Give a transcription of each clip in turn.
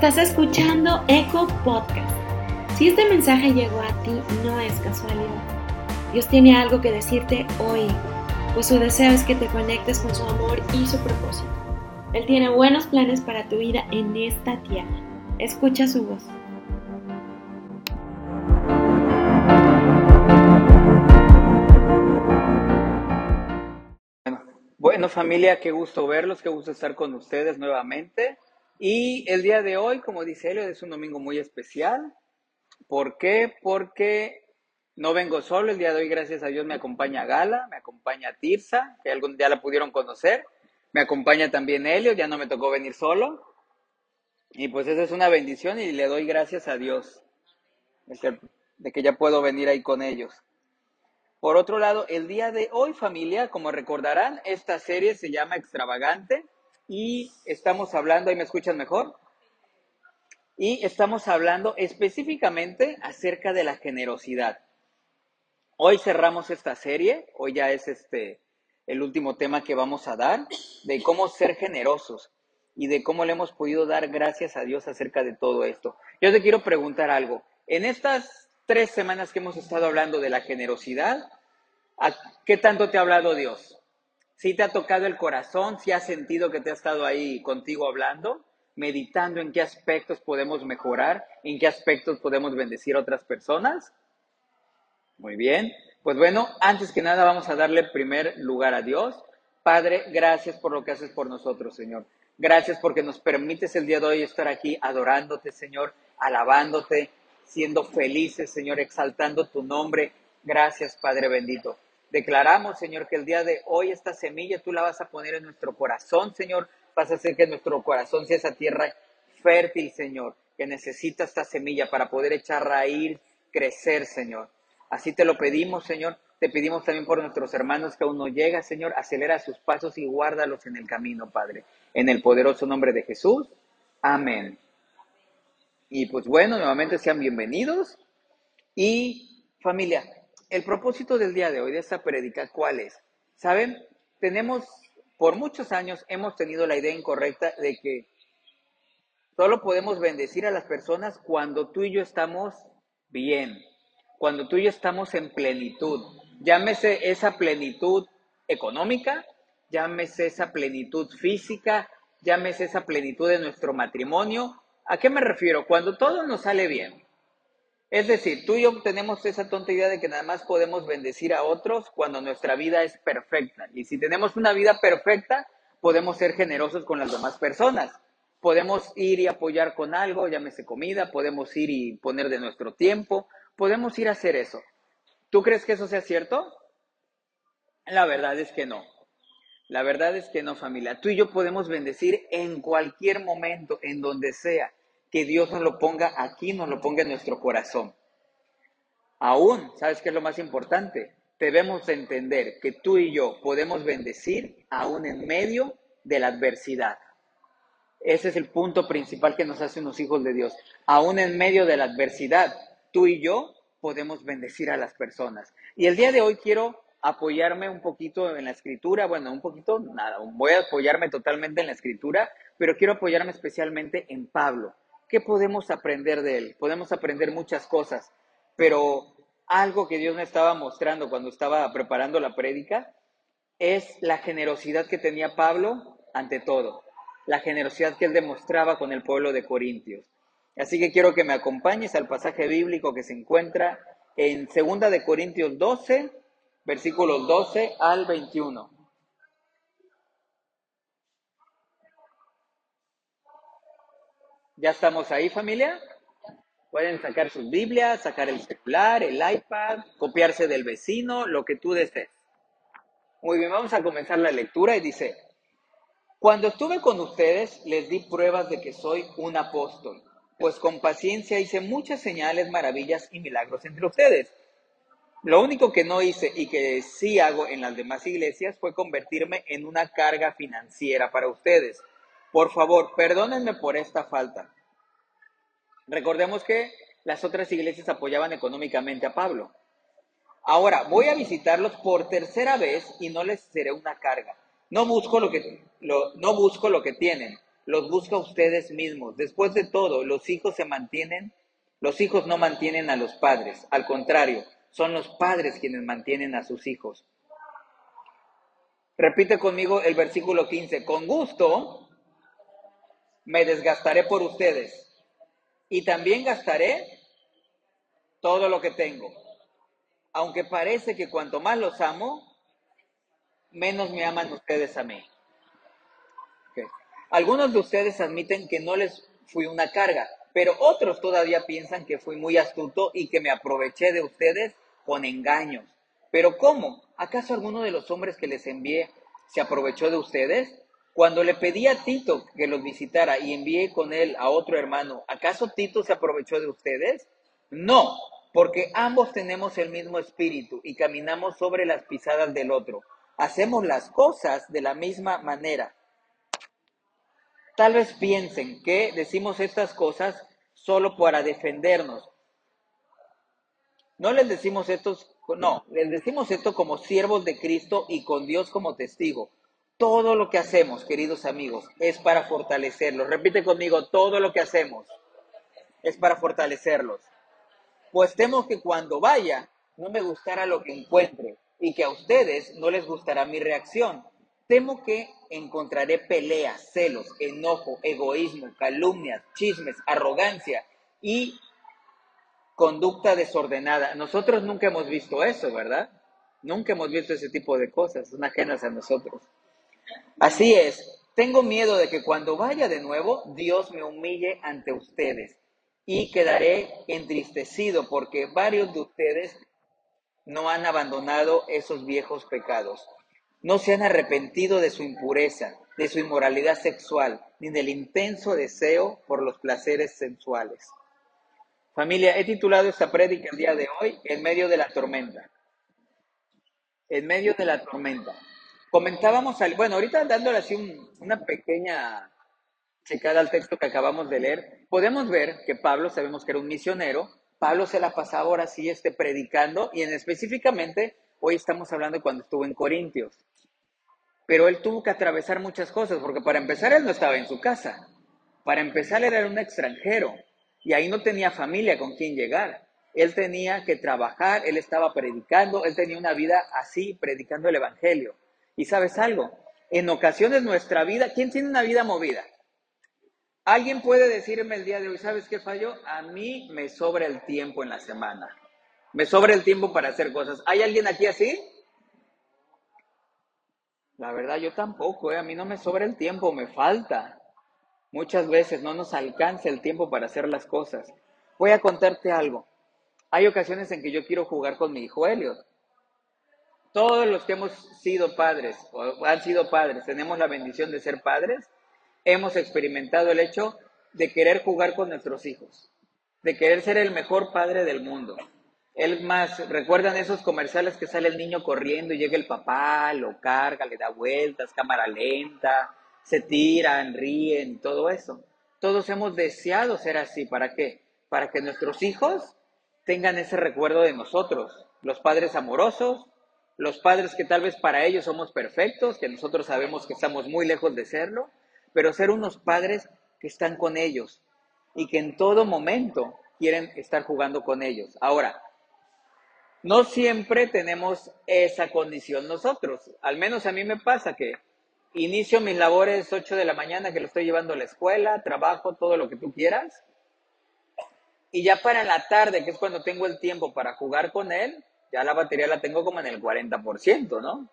Estás escuchando Eco Podcast. Si este mensaje llegó a ti, no es casualidad. Dios tiene algo que decirte hoy, pues su deseo es que te conectes con su amor y su propósito. Él tiene buenos planes para tu vida en esta tierra. Escucha su voz. Bueno, familia, qué gusto verlos, qué gusto estar con ustedes nuevamente. Y el día de hoy, como dice Elio, es un domingo muy especial. ¿Por qué? Porque no vengo solo. El día de hoy, gracias a Dios, me acompaña Gala, me acompaña Tirsa, que algún día la pudieron conocer. Me acompaña también Helio, ya no me tocó venir solo. Y pues esa es una bendición y le doy gracias a Dios de que ya puedo venir ahí con ellos. Por otro lado, el día de hoy, familia, como recordarán, esta serie se llama Extravagante y estamos hablando, ¿ahí me escuchan mejor? Y estamos hablando específicamente acerca de la generosidad. Hoy cerramos esta serie, hoy ya es este el último tema que vamos a dar, de cómo ser generosos y de cómo le hemos podido dar gracias a Dios acerca de todo esto. Yo te quiero preguntar algo. En estas tres semanas que hemos estado hablando de la generosidad, ¿qué tanto te ha hablado Dios? Si te ha tocado el corazón, si has sentido que te ha estado ahí contigo hablando, meditando en qué aspectos podemos mejorar, en qué aspectos podemos bendecir a otras personas. Muy bien. Pues bueno, antes que nada vamos a darle primer lugar a Dios. Padre, gracias por lo que haces por nosotros, Señor. Gracias porque nos permites el día de hoy estar aquí adorándote, Señor, alabándote, siendo felices, Señor, exaltando tu nombre. Gracias, Padre bendito. Declaramos, Señor, que el día de hoy esta semilla tú la vas a poner en nuestro corazón, Señor. Vas a hacer que nuestro corazón sea esa tierra fértil, Señor, que necesita esta semilla para poder echar raíz, crecer, Señor. Así te lo pedimos, Señor. Te pedimos también por nuestros hermanos que aún no llegan, Señor. Acelera sus pasos y guárdalos en el camino, Padre. En el poderoso nombre de Jesús. Amén. Y pues bueno, nuevamente sean bienvenidos. Y familia, el propósito del día de hoy, de esta prédica, ¿cuál es? Saben, tenemos, por muchos años hemos tenido la idea incorrecta de que solo podemos bendecir a las personas cuando tú y yo estamos bien, cuando tú y yo estamos en plenitud. Llámese esa plenitud económica, llámese esa plenitud física, llámese esa plenitud de nuestro matrimonio. ¿A qué me refiero? Cuando todo nos sale bien, es decir, tú y yo tenemos esa tonta idea de que nada más podemos bendecir a otros cuando nuestra vida es perfecta. Y si tenemos una vida perfecta, podemos ser generosos con las demás personas. Podemos ir y apoyar con algo, llámese comida, podemos ir y poner de nuestro tiempo, podemos ir a hacer eso. ¿Tú crees que eso sea cierto? La verdad es que no. La verdad es que no, familia. Tú y yo podemos bendecir en cualquier momento, en donde sea que Dios nos lo ponga aquí, nos lo ponga en nuestro corazón. Aún, ¿sabes qué es lo más importante? Debemos entender que tú y yo podemos bendecir aún en medio de la adversidad. Ese es el punto principal que nos hace unos hijos de Dios. Aún en medio de la adversidad, tú y yo podemos bendecir a las personas. Y el día de hoy quiero apoyarme un poquito en la escritura, bueno, un poquito, nada, voy a apoyarme totalmente en la escritura, pero quiero apoyarme especialmente en Pablo. ¿Qué podemos aprender de él? Podemos aprender muchas cosas, pero algo que Dios me estaba mostrando cuando estaba preparando la prédica es la generosidad que tenía Pablo ante todo, la generosidad que él demostraba con el pueblo de Corintios. Así que quiero que me acompañes al pasaje bíblico que se encuentra en 2 de Corintios 12, versículos 12 al 21. ¿Ya estamos ahí, familia? Pueden sacar sus Biblias, sacar el celular, el iPad, copiarse del vecino, lo que tú desees. Muy bien, vamos a comenzar la lectura y dice, cuando estuve con ustedes les di pruebas de que soy un apóstol, pues con paciencia hice muchas señales, maravillas y milagros entre ustedes. Lo único que no hice y que sí hago en las demás iglesias fue convertirme en una carga financiera para ustedes por favor, perdónenme por esta falta. Recordemos que las otras iglesias apoyaban económicamente a Pablo. Ahora, voy a visitarlos por tercera vez y no les seré una carga. No busco lo que, no busco lo que tienen, los busca ustedes mismos. Después de todo, los hijos se mantienen, los hijos no mantienen a los padres, al contrario, son los padres quienes mantienen a sus hijos. Repite conmigo el versículo 15, con gusto me desgastaré por ustedes y también gastaré todo lo que tengo. Aunque parece que cuanto más los amo, menos me aman ustedes a mí. Algunos de ustedes admiten que no les fui una carga, pero otros todavía piensan que fui muy astuto y que me aproveché de ustedes con engaños. Pero ¿cómo? ¿Acaso alguno de los hombres que les envié se aprovechó de ustedes? Cuando le pedí a Tito que los visitara y envié con él a otro hermano, ¿acaso Tito se aprovechó de ustedes? No, porque ambos tenemos el mismo espíritu y caminamos sobre las pisadas del otro. Hacemos las cosas de la misma manera. Tal vez piensen que decimos estas cosas solo para defendernos. No les decimos esto, no, les decimos esto como siervos de Cristo y con Dios como testigo. Todo lo que hacemos, queridos amigos, es para fortalecerlos. Repite conmigo, todo lo que hacemos es para fortalecerlos. Pues temo que cuando vaya no me gustará lo que encuentre y que a ustedes no les gustará mi reacción. Temo que encontraré peleas, celos, enojo, egoísmo, calumnias, chismes, arrogancia y conducta desordenada. Nosotros nunca hemos visto eso, ¿verdad? Nunca hemos visto ese tipo de cosas, son ajenas a nosotros. Así es, tengo miedo de que cuando vaya de nuevo, Dios me humille ante ustedes y quedaré entristecido porque varios de ustedes no han abandonado esos viejos pecados. No se han arrepentido de su impureza, de su inmoralidad sexual, ni del intenso deseo por los placeres sensuales. Familia, he titulado esta prédica el día de hoy En medio de la tormenta. En medio de la tormenta. Comentábamos, al, bueno, ahorita dándole así una pequeña checada al texto que acabamos de leer, podemos ver que Pablo, sabemos que era un misionero, Pablo se la pasaba ahora sí este, predicando y en específicamente hoy estamos hablando cuando estuvo en Corintios. Pero él tuvo que atravesar muchas cosas, porque para empezar él no estaba en su casa. Para empezar él era un extranjero y ahí no tenía familia con quien llegar. Él tenía que trabajar, él estaba predicando, él tenía una vida así, predicando el Evangelio. Y sabes algo, en ocasiones nuestra vida, ¿quién tiene una vida movida? Alguien puede decirme el día de hoy, ¿sabes qué falló? A mí me sobra el tiempo en la semana. Me sobra el tiempo para hacer cosas. ¿Hay alguien aquí así? La verdad, yo tampoco, ¿eh? a mí no me sobra el tiempo, me falta. Muchas veces no nos alcanza el tiempo para hacer las cosas. Voy a contarte algo. Hay ocasiones en que yo quiero jugar con mi hijo Elliot. Todos los que hemos sido padres o han sido padres, tenemos la bendición de ser padres, hemos experimentado el hecho de querer jugar con nuestros hijos, de querer ser el mejor padre del mundo. Él más, ¿recuerdan esos comerciales que sale el niño corriendo y llega el papá, lo carga, le da vueltas, cámara lenta, se tiran, ríen, todo eso? Todos hemos deseado ser así. ¿Para qué? Para que nuestros hijos tengan ese recuerdo de nosotros, los padres amorosos, los padres que tal vez para ellos somos perfectos, que nosotros sabemos que estamos muy lejos de serlo, pero ser unos padres que están con ellos y que en todo momento quieren estar jugando con ellos. Ahora, no siempre tenemos esa condición nosotros. Al menos a mí me pasa que inicio mis labores 8 de la mañana, que lo estoy llevando a la escuela, trabajo, todo lo que tú quieras. Y ya para la tarde, que es cuando tengo el tiempo para jugar con él, ya la batería la tengo como en el 40%, ¿no?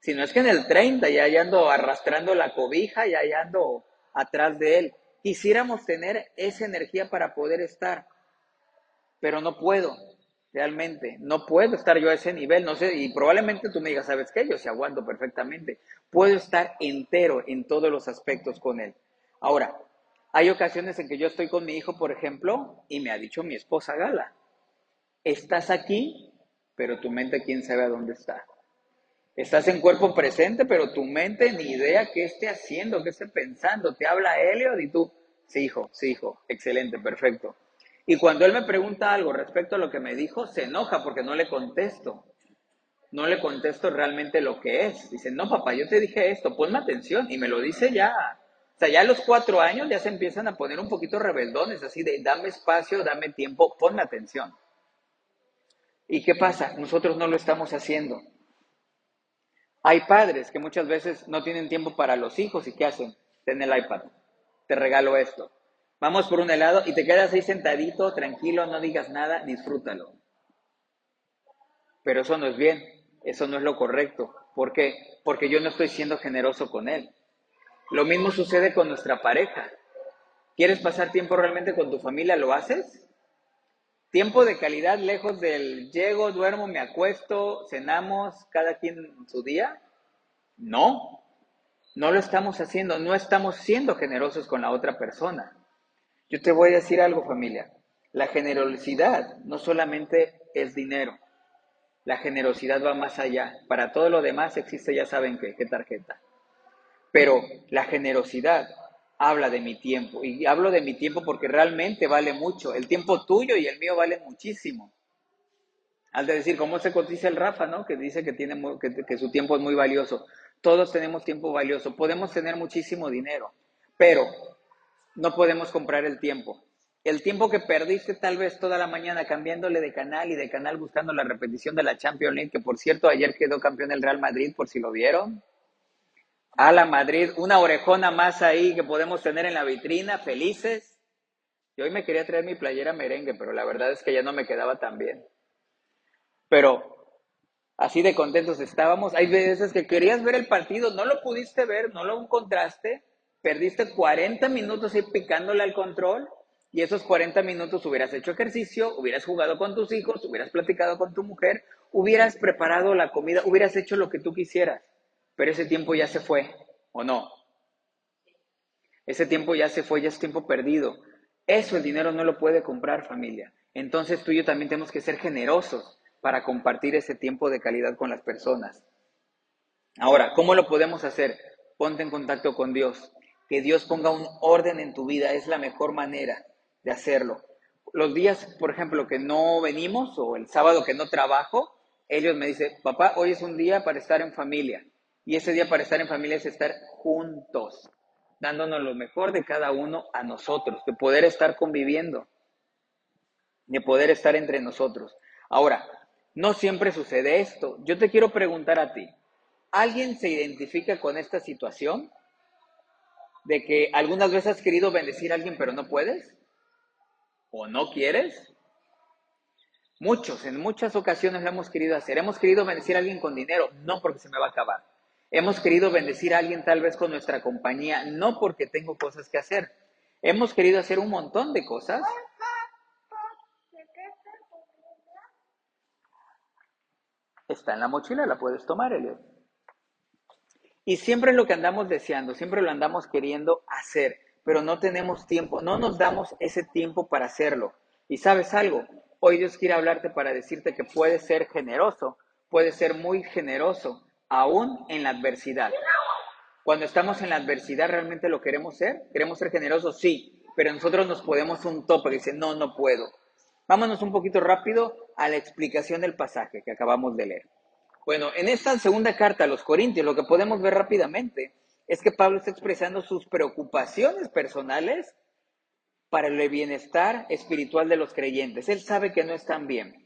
Si no es que en el 30, ya, ando arrastrando la cobija, ya, ya ando atrás de él. Quisiéramos tener esa energía para poder estar, pero no puedo realmente. No puedo estar yo a ese nivel, no sé, y probablemente tú me digas, ¿sabes qué? Yo se aguanto perfectamente. Puedo estar entero en todos los aspectos con él. Ahora, hay ocasiones en que yo estoy con mi hijo, por ejemplo, y me ha dicho mi esposa Gala, estás aquí, pero tu mente quién sabe a dónde está. Estás en cuerpo presente, pero tu mente ni idea qué esté haciendo, qué esté pensando. Te habla Elliot y tú, sí, hijo, sí, hijo, excelente, perfecto. Y cuando él me pregunta algo respecto a lo que me dijo, se enoja porque no le contesto. No le contesto realmente lo que es. Dice, no, papá, yo te dije esto, ponme atención. Y me lo dice ya. sea, ya a los cuatro años ya se empiezan a poner un poquito rebeldones, así de dame espacio, dame tiempo, ponme atención. ¿Y qué pasa? Nosotros no lo estamos haciendo. Hay padres que muchas veces no tienen tiempo para los hijos y ¿qué hacen? Ten el iPad, te regalo esto. Vamos por un helado y te quedas ahí sentadito, tranquilo, no digas nada, disfrútalo. Pero eso no es bien, eso no es lo correcto. ¿Por qué? Porque yo no estoy siendo generoso con él. Lo mismo sucede con nuestra pareja. ¿Quieres pasar tiempo realmente con tu familia? ¿Lo haces? Tiempo de calidad lejos del llego, duermo, me acuesto, cenamos, cada quien su día. No, no lo estamos haciendo, no estamos siendo generosos con la otra persona. Yo te voy a decir algo familia, la generosidad no solamente es dinero, la generosidad va más allá. Para todo lo demás existe, ya saben qué, qué tarjeta. Pero la generosidad habla de mi tiempo. Y hablo de mi tiempo porque realmente vale mucho. El tiempo tuyo y el mío valen muchísimo. Al de decir, ¿cómo se cotiza el Rafa, no? Que dice que, tiene, que, que su tiempo es muy valioso. Todos tenemos tiempo valioso. Podemos tener muchísimo dinero, pero no podemos comprar el tiempo. El tiempo que perdiste tal vez toda la mañana cambiándole de canal y de canal buscando la repetición de la Champions League, que por cierto ayer quedó campeón el Real Madrid, por si lo vieron. A la Madrid, una orejona más ahí que podemos tener en la vitrina, felices. Yo hoy me quería traer mi playera merengue, pero la verdad es que ya no me quedaba tan bien. Pero así de contentos estábamos. Hay veces que querías ver el partido, no lo pudiste ver, no lo encontraste, perdiste 40 minutos ahí picándole al control y esos 40 minutos hubieras hecho ejercicio, hubieras jugado con tus hijos, hubieras platicado con tu mujer, hubieras preparado la comida, hubieras hecho lo que tú quisieras pero ese tiempo ya se fue, ¿o no? Ese tiempo ya se fue, ya es tiempo perdido. Eso el dinero no lo puede comprar familia. Entonces tú y yo también tenemos que ser generosos para compartir ese tiempo de calidad con las personas. Ahora, ¿cómo lo podemos hacer? Ponte en contacto con Dios. Que Dios ponga un orden en tu vida es la mejor manera de hacerlo. Los días, por ejemplo, que no venimos o el sábado que no trabajo, ellos me dicen, papá, hoy es un día para estar en familia. Y ese día para estar en familia es estar juntos, dándonos lo mejor de cada uno a nosotros, de poder estar conviviendo, de poder estar entre nosotros. Ahora, no siempre sucede esto. Yo te quiero preguntar a ti, ¿alguien se identifica con esta situación? ¿De que algunas veces has querido bendecir a alguien pero no puedes? ¿O no quieres? Muchos, en muchas ocasiones lo hemos querido hacer. Hemos querido bendecir a alguien con dinero, no porque se me va a acabar. Hemos querido bendecir a alguien tal vez con nuestra compañía, no porque tengo cosas que hacer. Hemos querido hacer un montón de cosas. Está en la mochila, la puedes tomar, Elliot. Y siempre es lo que andamos deseando, siempre lo andamos queriendo hacer, pero no tenemos tiempo, no nos damos ese tiempo para hacerlo. Y sabes algo, hoy Dios quiere hablarte para decirte que puedes ser generoso, puedes ser muy generoso, aún en la adversidad. Cuando estamos en la adversidad, ¿realmente lo queremos ser? ¿Queremos ser generosos? Sí, pero nosotros nos podemos un tope que dice, no, no puedo. Vámonos un poquito rápido a la explicación del pasaje que acabamos de leer. Bueno, en esta segunda carta a los Corintios, lo que podemos ver rápidamente es que Pablo está expresando sus preocupaciones personales para el bienestar espiritual de los creyentes. Él sabe que no están bien.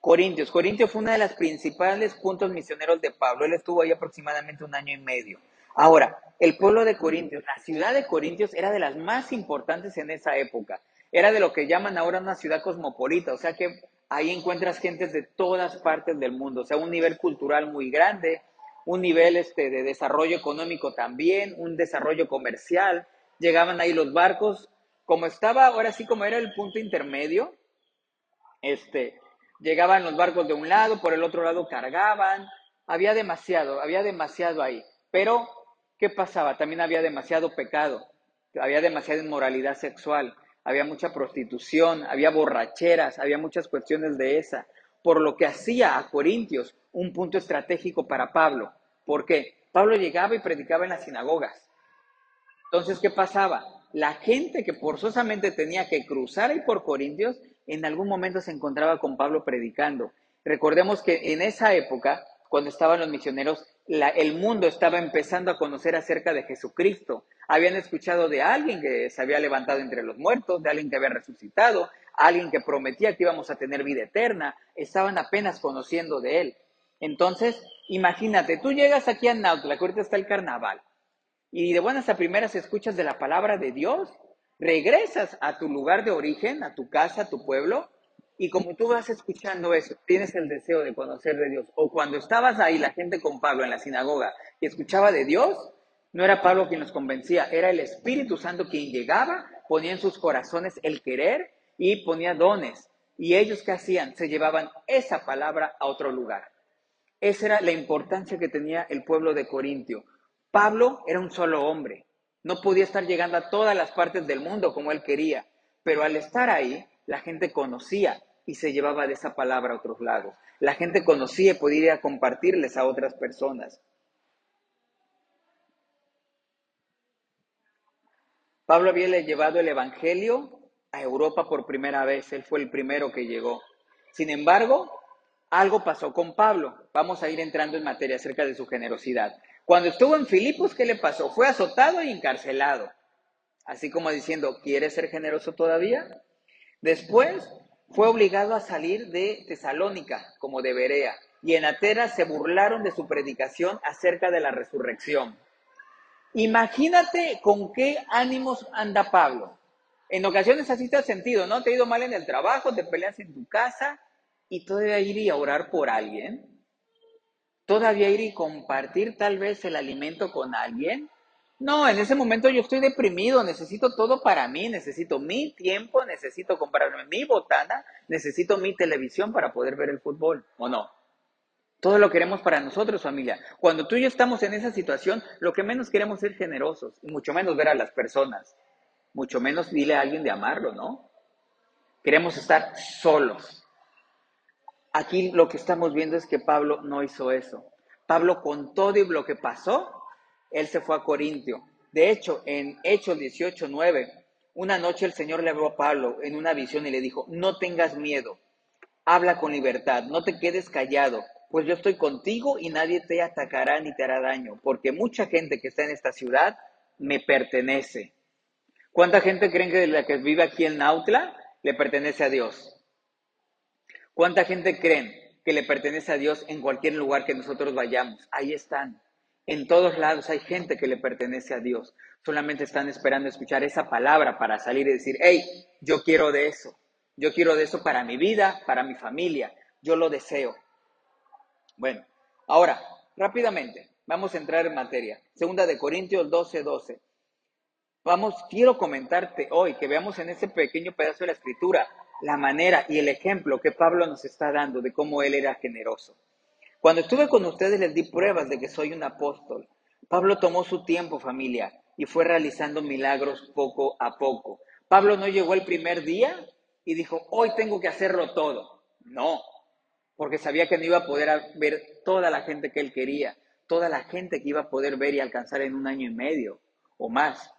Corintios. Corintios fue uno de los principales puntos misioneros de Pablo. Él estuvo ahí aproximadamente un año y medio. Ahora, el pueblo de Corintios, la ciudad de Corintios era de las más importantes en esa época. Era de lo que llaman ahora una ciudad cosmopolita, o sea que ahí encuentras gentes de todas partes del mundo, o sea, un nivel cultural muy grande, un nivel este, de desarrollo económico también, un desarrollo comercial. Llegaban ahí los barcos, como estaba, ahora sí como era el punto intermedio, este, Llegaban los barcos de un lado, por el otro lado cargaban, había demasiado, había demasiado ahí. Pero, ¿qué pasaba? También había demasiado pecado, había demasiada inmoralidad sexual, había mucha prostitución, había borracheras, había muchas cuestiones de esa. Por lo que hacía a Corintios un punto estratégico para Pablo. ¿Por qué? Pablo llegaba y predicaba en las sinagogas. Entonces, ¿qué pasaba? La gente que forzosamente tenía que cruzar ahí por Corintios en algún momento se encontraba con Pablo predicando. Recordemos que en esa época, cuando estaban los misioneros, el mundo estaba empezando a conocer acerca de Jesucristo. Habían escuchado de alguien que se había levantado entre los muertos, de alguien que había resucitado, alguien que prometía que íbamos a tener vida eterna. Estaban apenas conociendo de él. Entonces, imagínate, tú llegas aquí a Nautla, que ahorita está el carnaval, y de buenas a primeras escuchas de la palabra de Dios, regresas a tu lugar de origen, a tu casa, a tu pueblo, y como tú vas escuchando eso, tienes el deseo de conocer de Dios. O cuando estabas ahí, la gente con Pablo en la sinagoga, y escuchaba de Dios, no era Pablo quien los convencía, era el Espíritu Santo quien llegaba, ponía en sus corazones el querer y ponía dones. Y ellos qué hacían? Se llevaban esa palabra a otro lugar. Esa era la importancia que tenía el pueblo de Corintio. Pablo era un solo hombre. No podía estar llegando a todas las partes del mundo como él quería. Pero al estar ahí, la gente conocía y se llevaba de esa palabra a otros lados. La gente conocía y podía compartirles a otras personas. Pablo había llevado el Evangelio a Europa por primera vez, él fue el primero que llegó. Sin embargo, algo pasó con Pablo. Vamos a ir entrando en materia acerca de su generosidad. Cuando estuvo en Filipos, ¿qué le pasó? Fue azotado y encarcelado. Así como diciendo, ¿quieres ser generoso todavía? Después fue obligado a salir de Tesalónica, como de Berea, y en Atenas se burlaron de su predicación acerca de la resurrección. Imagínate con qué ánimos anda Pablo. En ocasiones así te has sentido, ¿no? Te ha ido mal en el trabajo, te peleas en tu casa y todavía ir y orar por alguien. Todavía ir y compartir tal vez el alimento con alguien. No, en ese momento yo estoy deprimido, necesito todo para mí, necesito mi tiempo, necesito comprarme mi botana, necesito mi televisión para poder ver el fútbol, ¿o no? Todo lo queremos para nosotros, familia. Cuando tú y yo estamos en esa situación, lo que menos queremos es ser generosos, y mucho menos ver a las personas, mucho menos dile a alguien de amarlo, ¿no? Queremos estar solos. Aquí lo que estamos viendo es que Pablo no hizo eso. Pablo con todo y lo que pasó, él se fue a Corintio. De hecho, en Hechos 18, 9, una noche el Señor le habló a Pablo en una visión y le dijo, no tengas miedo, habla con libertad, no te quedes callado, pues yo estoy contigo y nadie te atacará ni te hará daño, porque mucha gente que está en esta ciudad me pertenece. ¿Cuánta gente creen que la que vive aquí en Nautla le pertenece a Dios? ¿Cuánta gente creen que le pertenece a Dios en cualquier lugar que nosotros vayamos? Ahí están. En todos lados hay gente que le pertenece a Dios. Solamente están esperando escuchar esa palabra para salir y decir, hey, yo quiero de eso. Yo quiero de eso para mi vida, para mi familia. Yo lo deseo. Bueno, ahora, rápidamente, vamos a entrar en materia. Segunda de Corintios 12, 12. Vamos, quiero comentarte hoy que veamos en este pequeño pedazo de la escritura la manera y el ejemplo que Pablo nos está dando de cómo él era generoso. Cuando estuve con ustedes les di pruebas de que soy un apóstol. Pablo tomó su tiempo, familia, y fue realizando milagros poco a poco. Pablo no llegó el primer día y dijo, hoy tengo que hacerlo todo. No, porque sabía que no iba a poder ver toda la gente que él quería, toda la gente que iba a poder ver y alcanzar en un año y medio o más.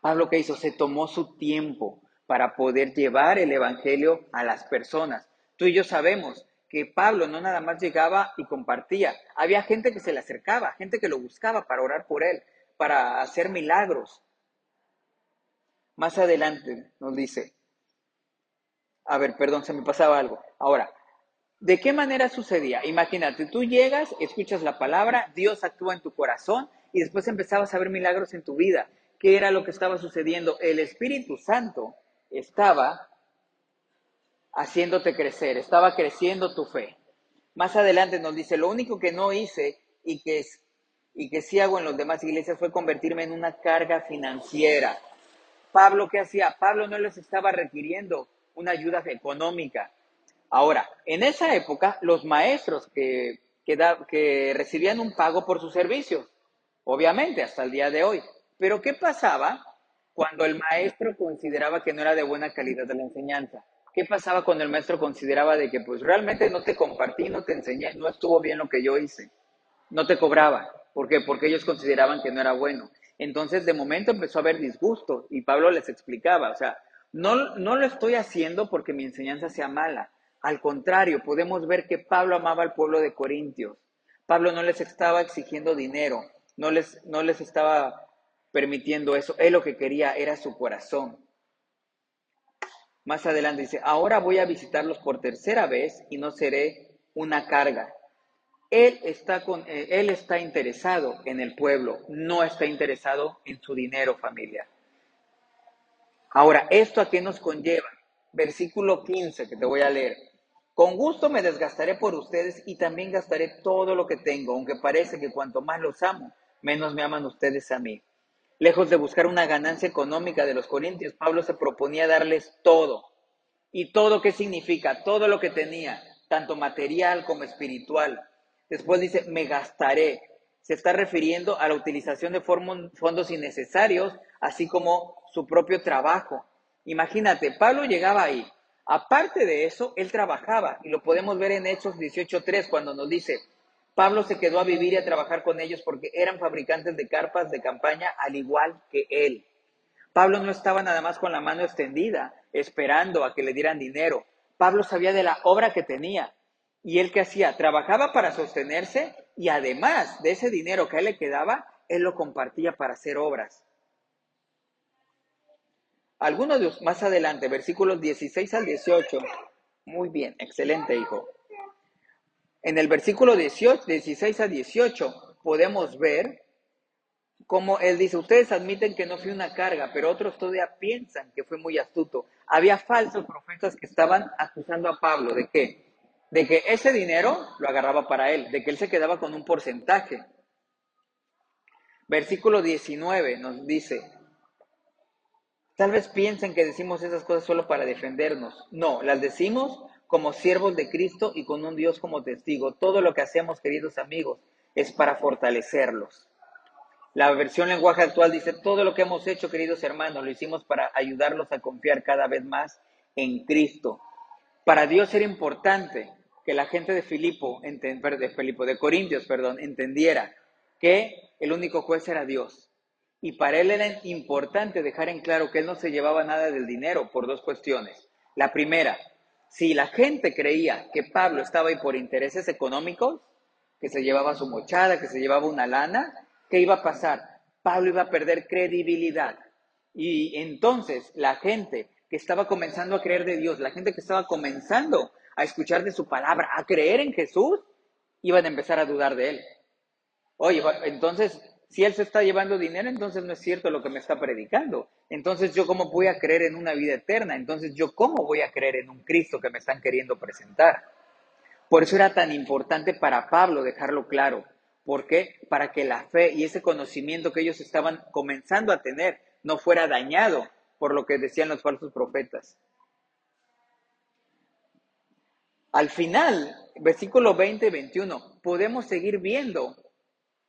Pablo que hizo, se tomó su tiempo para poder llevar el Evangelio a las personas. Tú y yo sabemos que Pablo no nada más llegaba y compartía, había gente que se le acercaba, gente que lo buscaba para orar por él, para hacer milagros. Más adelante nos dice, a ver, perdón, se me pasaba algo. Ahora, ¿de qué manera sucedía? Imagínate, tú llegas, escuchas la palabra, Dios actúa en tu corazón y después empezabas a ver milagros en tu vida. ¿Qué era lo que estaba sucediendo? El Espíritu Santo estaba haciéndote crecer, estaba creciendo tu fe. Más adelante nos dice, lo único que no hice y que, y que sí hago en las demás iglesias fue convertirme en una carga financiera. Pablo, ¿qué hacía? Pablo no les estaba requiriendo una ayuda económica. Ahora, en esa época, los maestros que, que, que recibían un pago por sus servicios, obviamente, hasta el día de hoy. Pero ¿qué pasaba cuando el maestro consideraba que no era de buena calidad de la enseñanza? ¿Qué pasaba cuando el maestro consideraba de que pues realmente no te compartí, no te enseñé, no estuvo bien lo que yo hice? No te cobraba. Porque ellos consideraban que no era bueno. Entonces, de momento empezó a haber disgusto y Pablo les explicaba, o sea, no, no lo estoy haciendo porque mi enseñanza sea mala. Al contrario, podemos ver que Pablo amaba al pueblo de Corintios. Pablo no les estaba exigiendo dinero, no les, no les estaba permitiendo eso. Él lo que quería era su corazón. Más adelante dice, ahora voy a visitarlos por tercera vez y no seré una carga. Él está, con, eh, él está interesado en el pueblo, no está interesado en su dinero, familia. Ahora, ¿esto a qué nos conlleva? Versículo 15 que te voy a leer. Con gusto me desgastaré por ustedes y también gastaré todo lo que tengo, aunque parece que cuanto más los amo, menos me aman ustedes a mí. Lejos de buscar una ganancia económica de los corintios, Pablo se proponía darles todo. ¿Y todo qué significa? Todo lo que tenía, tanto material como espiritual. Después dice, me gastaré. Se está refiriendo a la utilización de fondos innecesarios, así como su propio trabajo. Imagínate, Pablo llegaba ahí. Aparte de eso, él trabajaba, y lo podemos ver en Hechos 18.3, cuando nos dice, Pablo se quedó a vivir y a trabajar con ellos porque eran fabricantes de carpas de campaña al igual que él. Pablo no estaba nada más con la mano extendida, esperando a que le dieran dinero. Pablo sabía de la obra que tenía. ¿Y él qué hacía? Trabajaba para sostenerse y además de ese dinero que a él le quedaba, él lo compartía para hacer obras. Algunos de más adelante, versículos 16 al 18. Muy bien, excelente, hijo. En el versículo 18, 16 a 18 podemos ver cómo él dice, ustedes admiten que no fui una carga, pero otros todavía piensan que fue muy astuto. Había falsos profetas que estaban acusando a Pablo de qué? De que ese dinero lo agarraba para él, de que él se quedaba con un porcentaje. Versículo 19 nos dice, tal vez piensen que decimos esas cosas solo para defendernos. No, las decimos como siervos de Cristo y con un Dios como testigo. Todo lo que hacemos, queridos amigos, es para fortalecerlos. La versión lenguaje actual dice, todo lo que hemos hecho, queridos hermanos, lo hicimos para ayudarlos a confiar cada vez más en Cristo. Para Dios era importante que la gente de Filipo, de Filipo, de Corintios, perdón, entendiera que el único juez era Dios. Y para él era importante dejar en claro que él no se llevaba nada del dinero por dos cuestiones. La primera, si la gente creía que Pablo estaba ahí por intereses económicos, que se llevaba su mochada, que se llevaba una lana, ¿qué iba a pasar? Pablo iba a perder credibilidad. Y entonces la gente que estaba comenzando a creer de Dios, la gente que estaba comenzando a escuchar de su palabra, a creer en Jesús, iban a empezar a dudar de él. Oye, entonces si Él se está llevando dinero, entonces no es cierto lo que me está predicando. Entonces yo cómo voy a creer en una vida eterna. Entonces yo cómo voy a creer en un Cristo que me están queriendo presentar. Por eso era tan importante para Pablo dejarlo claro. ¿Por qué? Para que la fe y ese conocimiento que ellos estaban comenzando a tener no fuera dañado por lo que decían los falsos profetas. Al final, versículo 20 y 21, podemos seguir viendo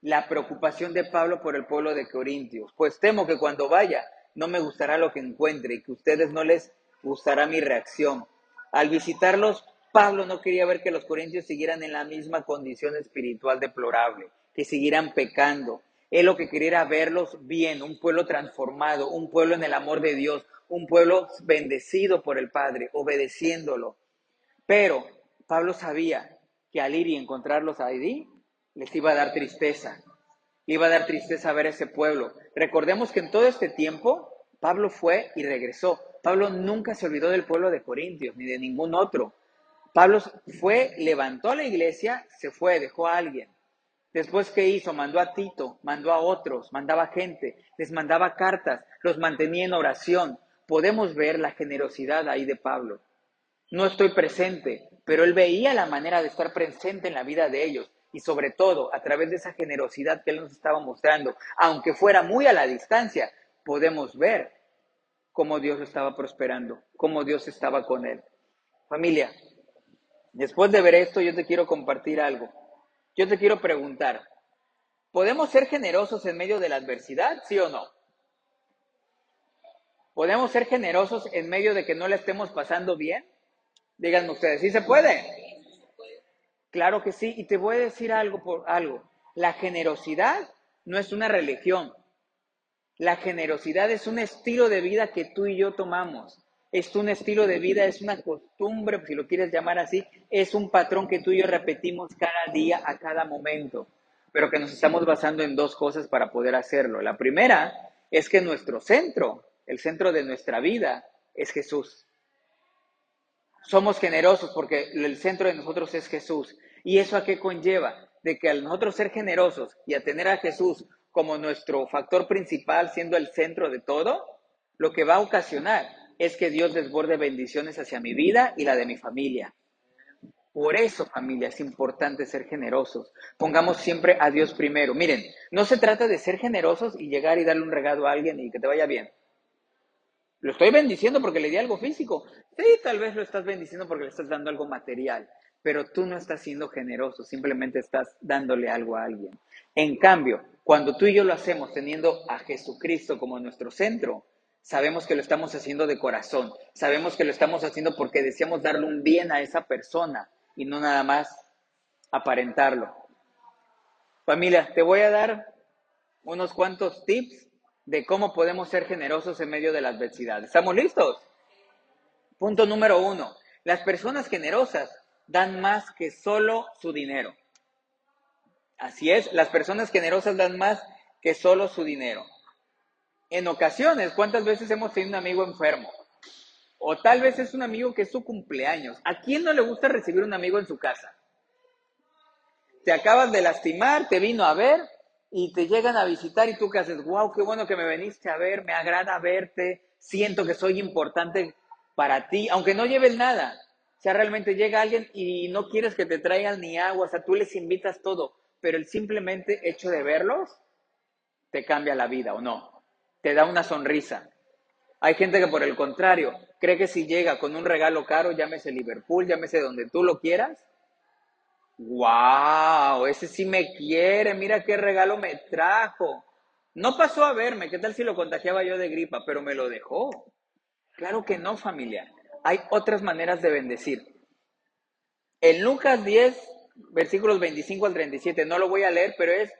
la preocupación de Pablo por el pueblo de Corintios. Pues temo que cuando vaya no me gustará lo que encuentre y que a ustedes no les gustará mi reacción. Al visitarlos, Pablo no quería ver que los corintios siguieran en la misma condición espiritual deplorable, que siguieran pecando. Él lo que quería era verlos bien, un pueblo transformado, un pueblo en el amor de Dios, un pueblo bendecido por el Padre, obedeciéndolo. Pero Pablo sabía que al ir y encontrarlos allí, les iba a dar tristeza. Le iba a dar tristeza ver ese pueblo. Recordemos que en todo este tiempo Pablo fue y regresó. Pablo nunca se olvidó del pueblo de Corintios ni de ningún otro. Pablo fue, levantó la iglesia, se fue, dejó a alguien. Después, ¿qué hizo? Mandó a Tito, mandó a otros, mandaba gente, les mandaba cartas, los mantenía en oración. Podemos ver la generosidad ahí de Pablo. No estoy presente, pero él veía la manera de estar presente en la vida de ellos y sobre todo a través de esa generosidad que Él nos estaba mostrando, aunque fuera muy a la distancia, podemos ver cómo Dios estaba prosperando, cómo Dios estaba con Él. Familia, después de ver esto, yo te quiero compartir algo. Yo te quiero preguntar, ¿podemos ser generosos en medio de la adversidad, sí o no? ¿Podemos ser generosos en medio de que no le estemos pasando bien? Díganme ustedes, ¿sí se puede? Claro que sí, y te voy a decir algo por algo. La generosidad no es una religión. La generosidad es un estilo de vida que tú y yo tomamos. es un estilo de vida, es una costumbre, si lo quieres llamar así, es un patrón que tú y yo repetimos cada día, a cada momento, pero que nos estamos basando en dos cosas para poder hacerlo. La primera es que nuestro centro, el centro de nuestra vida, es Jesús. Somos generosos porque el centro de nosotros es Jesús. ¿Y eso a qué conlleva? De que al nosotros ser generosos y a tener a Jesús como nuestro factor principal, siendo el centro de todo, lo que va a ocasionar es que Dios desborde bendiciones hacia mi vida y la de mi familia. Por eso, familia, es importante ser generosos. Pongamos siempre a Dios primero. Miren, no se trata de ser generosos y llegar y darle un regalo a alguien y que te vaya bien. Lo estoy bendiciendo porque le di algo físico. Sí, tal vez lo estás bendiciendo porque le estás dando algo material, pero tú no estás siendo generoso, simplemente estás dándole algo a alguien. En cambio, cuando tú y yo lo hacemos teniendo a Jesucristo como nuestro centro, sabemos que lo estamos haciendo de corazón, sabemos que lo estamos haciendo porque deseamos darle un bien a esa persona y no nada más aparentarlo. Familia, te voy a dar unos cuantos tips de cómo podemos ser generosos en medio de la adversidad. ¿Estamos listos? Punto número uno. Las personas generosas dan más que solo su dinero. Así es, las personas generosas dan más que solo su dinero en ocasiones, ¿cuántas veces hemos tenido un amigo enfermo? O tal vez es un amigo que es su cumpleaños. ¿A quién no le gusta recibir un amigo en su casa? Te acabas de lastimar, te vino a ver y te llegan a visitar y tú que haces, wow, qué bueno que me veniste a ver, me agrada verte, siento que soy importante para ti, aunque no lleves nada. O sea, realmente llega alguien y no quieres que te traigan ni agua, o sea, tú les invitas todo, pero el simplemente hecho de verlos te cambia la vida, ¿o no? te da una sonrisa. Hay gente que por el contrario cree que si llega con un regalo caro, llámese Liverpool, llámese donde tú lo quieras, wow, ese sí me quiere, mira qué regalo me trajo. No pasó a verme, ¿qué tal si lo contagiaba yo de gripa? Pero me lo dejó. Claro que no, familia. Hay otras maneras de bendecir. En Lucas 10, versículos 25 al 37, no lo voy a leer, pero es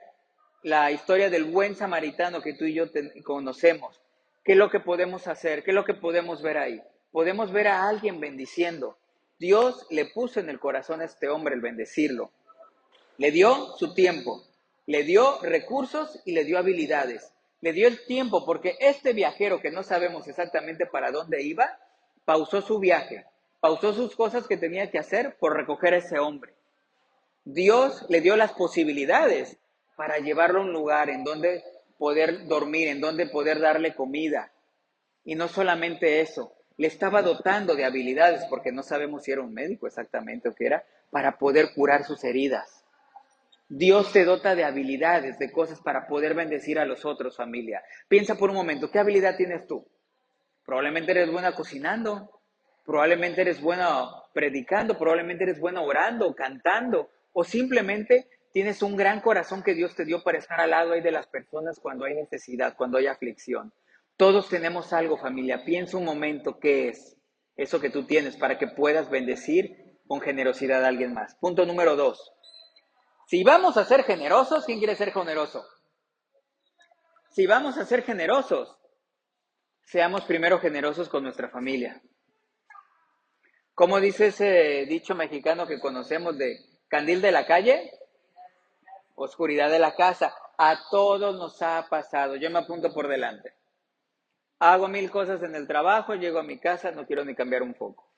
la historia del buen samaritano que tú y yo conocemos. ¿Qué es lo que podemos hacer? ¿Qué es lo que podemos ver ahí? Podemos ver a alguien bendiciendo. Dios le puso en el corazón a este hombre el bendecirlo. Le dio su tiempo, le dio recursos y le dio habilidades. Le dio el tiempo porque este viajero que no sabemos exactamente para dónde iba, pausó su viaje, pausó sus cosas que tenía que hacer por recoger a ese hombre. Dios le dio las posibilidades para llevarlo a un lugar en donde poder dormir, en donde poder darle comida. Y no solamente eso, le estaba dotando de habilidades, porque no sabemos si era un médico exactamente o qué era, para poder curar sus heridas. Dios te dota de habilidades, de cosas para poder bendecir a los otros, familia. Piensa por un momento, ¿qué habilidad tienes tú? Probablemente eres buena cocinando, probablemente eres buena predicando, probablemente eres buena orando, cantando, o simplemente Tienes un gran corazón que Dios te dio para estar al lado de las personas cuando hay necesidad, cuando hay aflicción. Todos tenemos algo, familia. Piensa un momento qué es eso que tú tienes para que puedas bendecir con generosidad a alguien más. Punto número dos. Si vamos a ser generosos, ¿quién quiere ser generoso? Si vamos a ser generosos, seamos primero generosos con nuestra familia. ¿Cómo dice ese dicho mexicano que conocemos de candil de la calle? oscuridad de la casa. A todos nos ha pasado. Yo me apunto por delante. Hago mil cosas en el trabajo, llego a mi casa, no quiero ni cambiar un poco.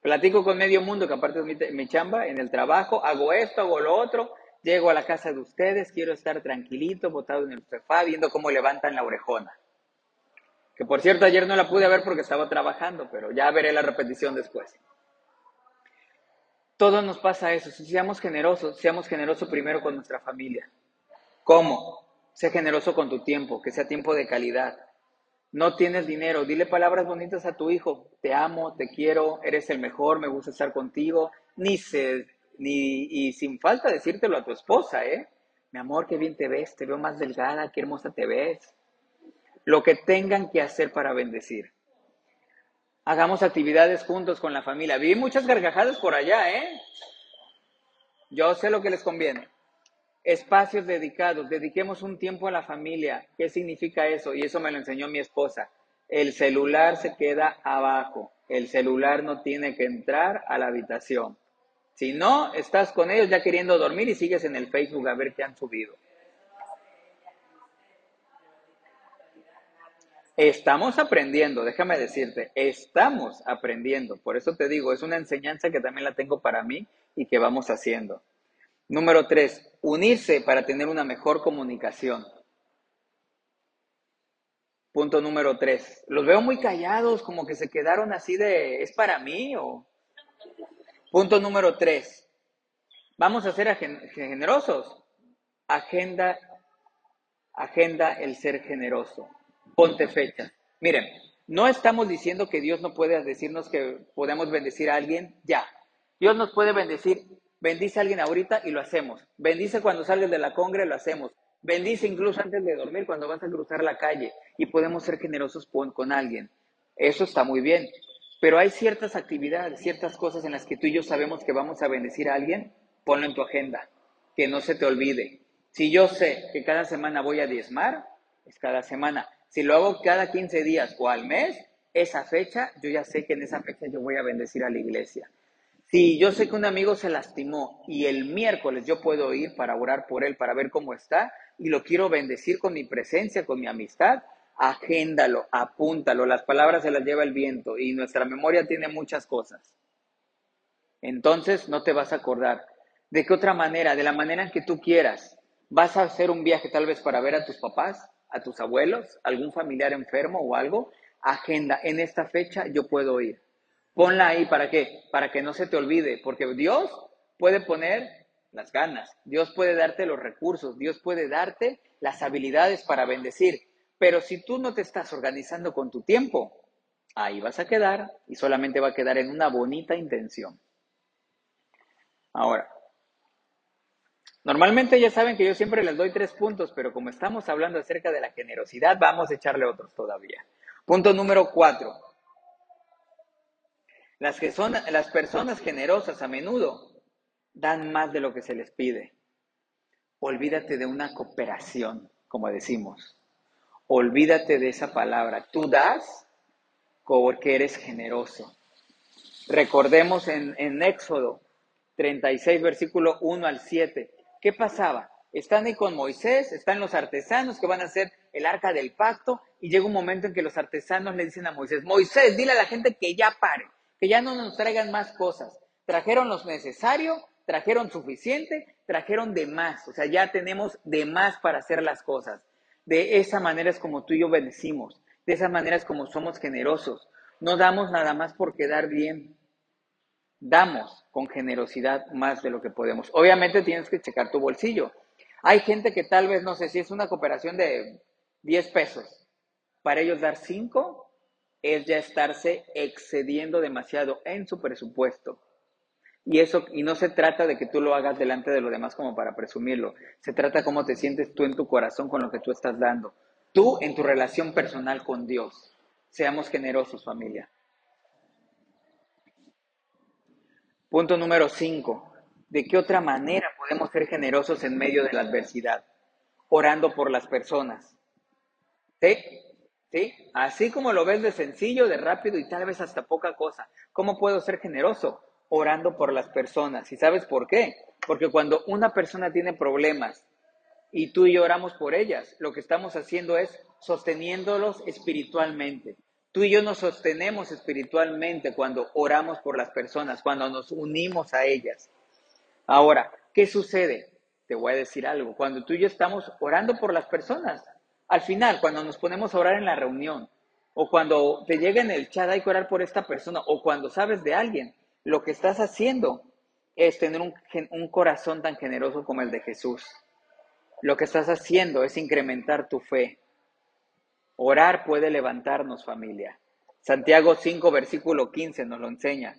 Platico con medio mundo, que aparte es mi, chamba, en el trabajo, hago esto, hago lo otro, llego a la casa de ustedes, quiero estar tranquilito, botado en el sofá, viendo cómo levantan la orejona. Que por cierto, ayer no la pude ver porque estaba trabajando, pero ya veré la repetición después. Todo nos pasa eso. Si seamos generosos, seamos generosos primero con nuestra familia. ¿Cómo? Sé generoso con tu tiempo, que sea tiempo de calidad. No tienes dinero, dile palabras bonitas a tu hijo. Te amo, te quiero, eres el mejor, me gusta estar contigo. Ni se, ni, y sin falta decírtelo a tu esposa, ¿eh? Mi amor, qué bien te ves, te veo más delgada, qué hermosa te ves. Lo que tengan que hacer para bendecir. Hagamos actividades juntos con la familia. Vi muchas gargajadas por allá, ¿eh? Yo sé lo que les conviene. Espacios dedicados, dediquemos un tiempo a la familia. ¿Qué significa eso? Y eso me lo enseñó mi esposa. El celular se queda abajo. El celular no tiene que entrar a la habitación. Si no, estás con ellos ya queriendo dormir y sigues en el Facebook a ver qué han subido. Estamos aprendiendo, déjame decirte, estamos aprendiendo. Por eso te digo, es una enseñanza que también la tengo para mí y que vamos haciendo. Número tres, unirse para tener una mejor comunicación. Punto número tres. Los veo muy callados, como que se quedaron así de, ¿es para mí? O... Punto número tres. Vamos a ser generosos. Agenda, agenda el ser generoso ponte fecha. Miren, no estamos diciendo que Dios no puede decirnos que podemos bendecir a alguien ya. Dios nos puede bendecir, bendice a alguien ahorita y lo hacemos. Bendice cuando sales de la congre, lo hacemos. Bendice incluso antes de dormir cuando vas a cruzar la calle y podemos ser generosos con, con alguien. Eso está muy bien. Pero hay ciertas actividades, ciertas cosas en las que tú y yo sabemos que vamos a bendecir a alguien, ponlo en tu agenda, que no se te olvide. Si yo sé que cada semana voy a diezmar, es cada semana. Si lo hago cada 15 días o al mes, esa fecha, yo ya sé que en esa fecha yo voy a bendecir a la iglesia. Si yo sé que un amigo se lastimó y el miércoles yo puedo ir para orar por él, para ver cómo está, y lo quiero bendecir con mi presencia, con mi amistad, agéndalo, apúntalo. Las palabras se las lleva el viento y nuestra memoria tiene muchas cosas. Entonces no te vas a acordar. ¿De qué otra manera? De la manera en que tú quieras. ¿Vas a hacer un viaje tal vez para ver a tus papás? a tus abuelos, algún familiar enfermo o algo, agenda, en esta fecha yo puedo ir. Ponla ahí, ¿para qué? Para que no se te olvide, porque Dios puede poner las ganas, Dios puede darte los recursos, Dios puede darte las habilidades para bendecir, pero si tú no te estás organizando con tu tiempo, ahí vas a quedar y solamente va a quedar en una bonita intención. Ahora, Normalmente ya saben que yo siempre les doy tres puntos, pero como estamos hablando acerca de la generosidad, vamos a echarle otros todavía. Punto número cuatro. Las, que son, las personas generosas a menudo dan más de lo que se les pide. Olvídate de una cooperación, como decimos. Olvídate de esa palabra. Tú das porque eres generoso. Recordemos en, en Éxodo 36, versículo 1 al 7. ¿Qué pasaba? Están ahí con Moisés, están los artesanos que van a hacer el arca del pacto y llega un momento en que los artesanos le dicen a Moisés, Moisés, dile a la gente que ya pare, que ya no nos traigan más cosas. Trajeron lo necesario, trajeron suficiente, trajeron de más, o sea, ya tenemos de más para hacer las cosas. De esa manera es como tú y yo bendecimos, de esa manera es como somos generosos. No damos nada más por quedar bien, damos con generosidad más de lo que podemos. Obviamente tienes que checar tu bolsillo. Hay gente que tal vez, no sé si es una cooperación de 10 pesos. Para ellos dar 5 es ya estarse excediendo demasiado en su presupuesto. Y eso, y no se trata de que tú lo hagas delante de los demás como para presumirlo. Se trata cómo te sientes tú en tu corazón con lo que tú estás dando. Tú en tu relación personal con Dios. Seamos generosos, familia. Punto número 5. ¿De qué otra manera podemos ser generosos en medio de la adversidad? Orando por las personas. ¿Sí? ¿Sí? Así como lo ves de sencillo, de rápido y tal vez hasta poca cosa. ¿Cómo puedo ser generoso? Orando por las personas. ¿Y sabes por qué? Porque cuando una persona tiene problemas y tú y yo oramos por ellas, lo que estamos haciendo es sosteniéndolos espiritualmente. Tú y yo nos sostenemos espiritualmente cuando oramos por las personas, cuando nos unimos a ellas. Ahora, ¿qué sucede? Te voy a decir algo. Cuando tú y yo estamos orando por las personas, al final, cuando nos ponemos a orar en la reunión, o cuando te llega en el chat hay que orar por esta persona, o cuando sabes de alguien, lo que estás haciendo es tener un, un corazón tan generoso como el de Jesús. Lo que estás haciendo es incrementar tu fe, Orar puede levantarnos familia. Santiago 5, versículo 15 nos lo enseña.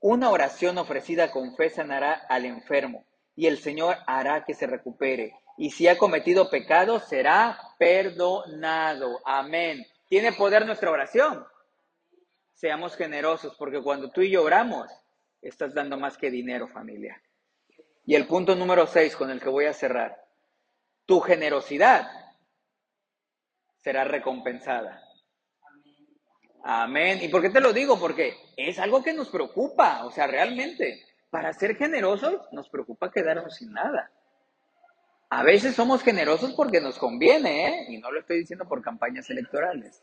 Una oración ofrecida con fe sanará al enfermo y el Señor hará que se recupere. Y si ha cometido pecado, será perdonado. Amén. ¿Tiene poder nuestra oración? Seamos generosos porque cuando tú y yo oramos, estás dando más que dinero, familia. Y el punto número 6 con el que voy a cerrar. Tu generosidad será recompensada. Amén. ¿Y por qué te lo digo? Porque es algo que nos preocupa, o sea, realmente, para ser generosos nos preocupa quedarnos sin nada. A veces somos generosos porque nos conviene, ¿eh? Y no lo estoy diciendo por campañas electorales.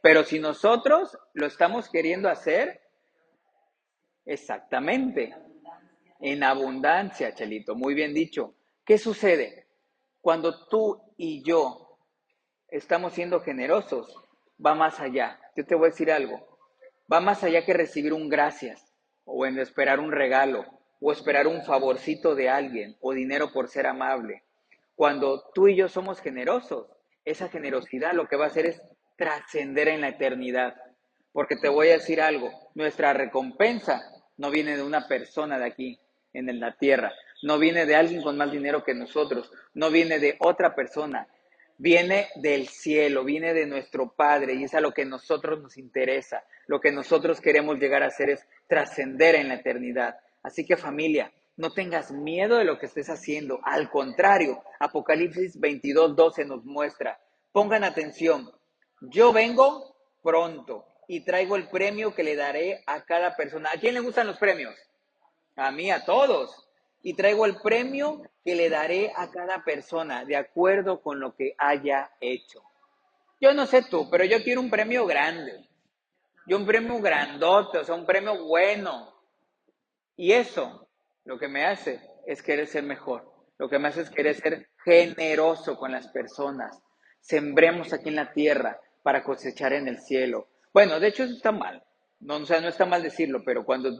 Pero si nosotros lo estamos queriendo hacer, exactamente, en abundancia, Chelito, muy bien dicho. ¿Qué sucede? Cuando tú y yo estamos siendo generosos, va más allá. Yo te voy a decir algo. Va más allá que recibir un gracias o en esperar un regalo o esperar un favorcito de alguien o dinero por ser amable. Cuando tú y yo somos generosos, esa generosidad lo que va a hacer es trascender en la eternidad. Porque te voy a decir algo, nuestra recompensa no viene de una persona de aquí, en la tierra, no viene de alguien con más dinero que nosotros, no viene de otra persona, viene del cielo, viene de nuestro Padre y es a lo que nosotros nos interesa. Lo que nosotros queremos llegar a hacer es trascender en la eternidad. Así que familia, no tengas miedo de lo que estés haciendo. Al contrario, Apocalipsis 22, 12 nos muestra. Pongan atención, yo vengo pronto y traigo el premio que le daré a cada persona. ¿A quién le gustan los premios? A mí, a todos. Y traigo el premio que le daré a cada persona de acuerdo con lo que haya hecho. Yo no sé tú, pero yo quiero un premio grande. Yo un premio grandote, o sea, un premio bueno. Y eso lo que me hace es querer ser mejor. Lo que me hace es querer ser generoso con las personas. Sembremos aquí en la tierra para cosechar en el cielo. Bueno, de hecho eso está mal. No, o sea, no está mal decirlo, pero cuando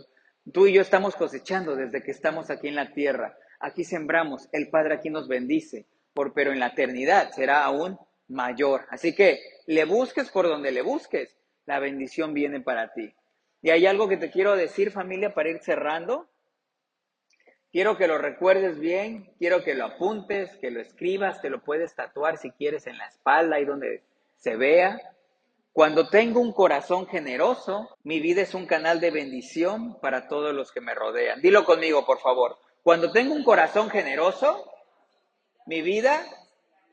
tú y yo estamos cosechando desde que estamos aquí en la tierra, aquí sembramos, el Padre aquí nos bendice, por, pero en la eternidad será aún mayor. Así que le busques por donde le busques, la bendición viene para ti. Y hay algo que te quiero decir, familia, para ir cerrando. Quiero que lo recuerdes bien, quiero que lo apuntes, que lo escribas, te lo puedes tatuar si quieres en la espalda, ahí donde se vea. Cuando tengo un corazón generoso, mi vida es un canal de bendición para todos los que me rodean. Dilo conmigo, por favor. Cuando tengo un corazón generoso, mi vida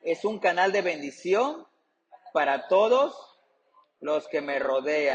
es un canal de bendición para todos los que me rodean.